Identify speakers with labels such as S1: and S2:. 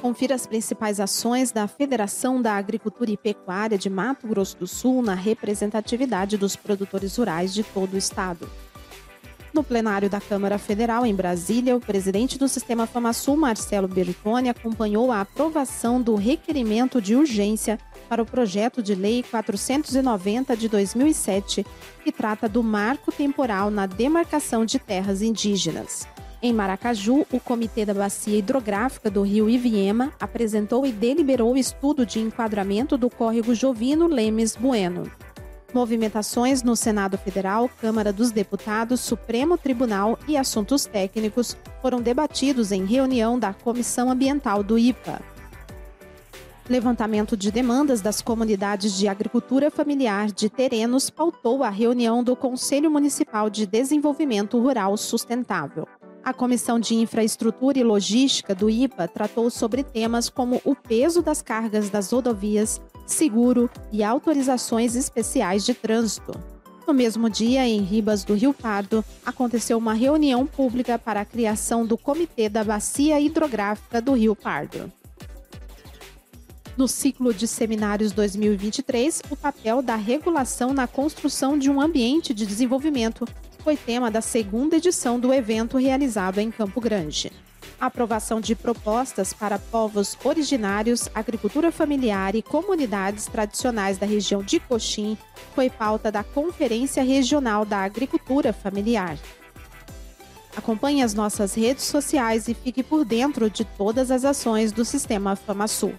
S1: Confira as principais ações da Federação da Agricultura e Pecuária de Mato Grosso do Sul na representatividade dos produtores rurais de todo o estado. No plenário da Câmara Federal, em Brasília, o presidente do Sistema FamaSul, Marcelo Bertoni, acompanhou a aprovação do requerimento de urgência para o projeto de lei 490 de 2007, que trata do marco temporal na demarcação de terras indígenas. Em Maracaju, o Comitê da Bacia Hidrográfica do Rio Iviema apresentou e deliberou o estudo de enquadramento do córrego Jovino Lemes Bueno. Movimentações no Senado Federal, Câmara dos Deputados, Supremo Tribunal e assuntos técnicos foram debatidos em reunião da Comissão Ambiental do IPA. Levantamento de demandas das comunidades de agricultura familiar de Terenos pautou a reunião do Conselho Municipal de Desenvolvimento Rural Sustentável. A Comissão de Infraestrutura e Logística do IPA tratou sobre temas como o peso das cargas das rodovias, seguro e autorizações especiais de trânsito. No mesmo dia, em Ribas do Rio Pardo, aconteceu uma reunião pública para a criação do Comitê da Bacia Hidrográfica do Rio Pardo. No ciclo de seminários 2023, o papel da regulação na construção de um ambiente de desenvolvimento foi tema da segunda edição do evento realizado em Campo Grande. A aprovação de propostas para povos originários, agricultura familiar e comunidades tradicionais da região de Coxim foi pauta da Conferência Regional da Agricultura Familiar. Acompanhe as nossas redes sociais e fique por dentro de todas as ações do Sistema FamaSul.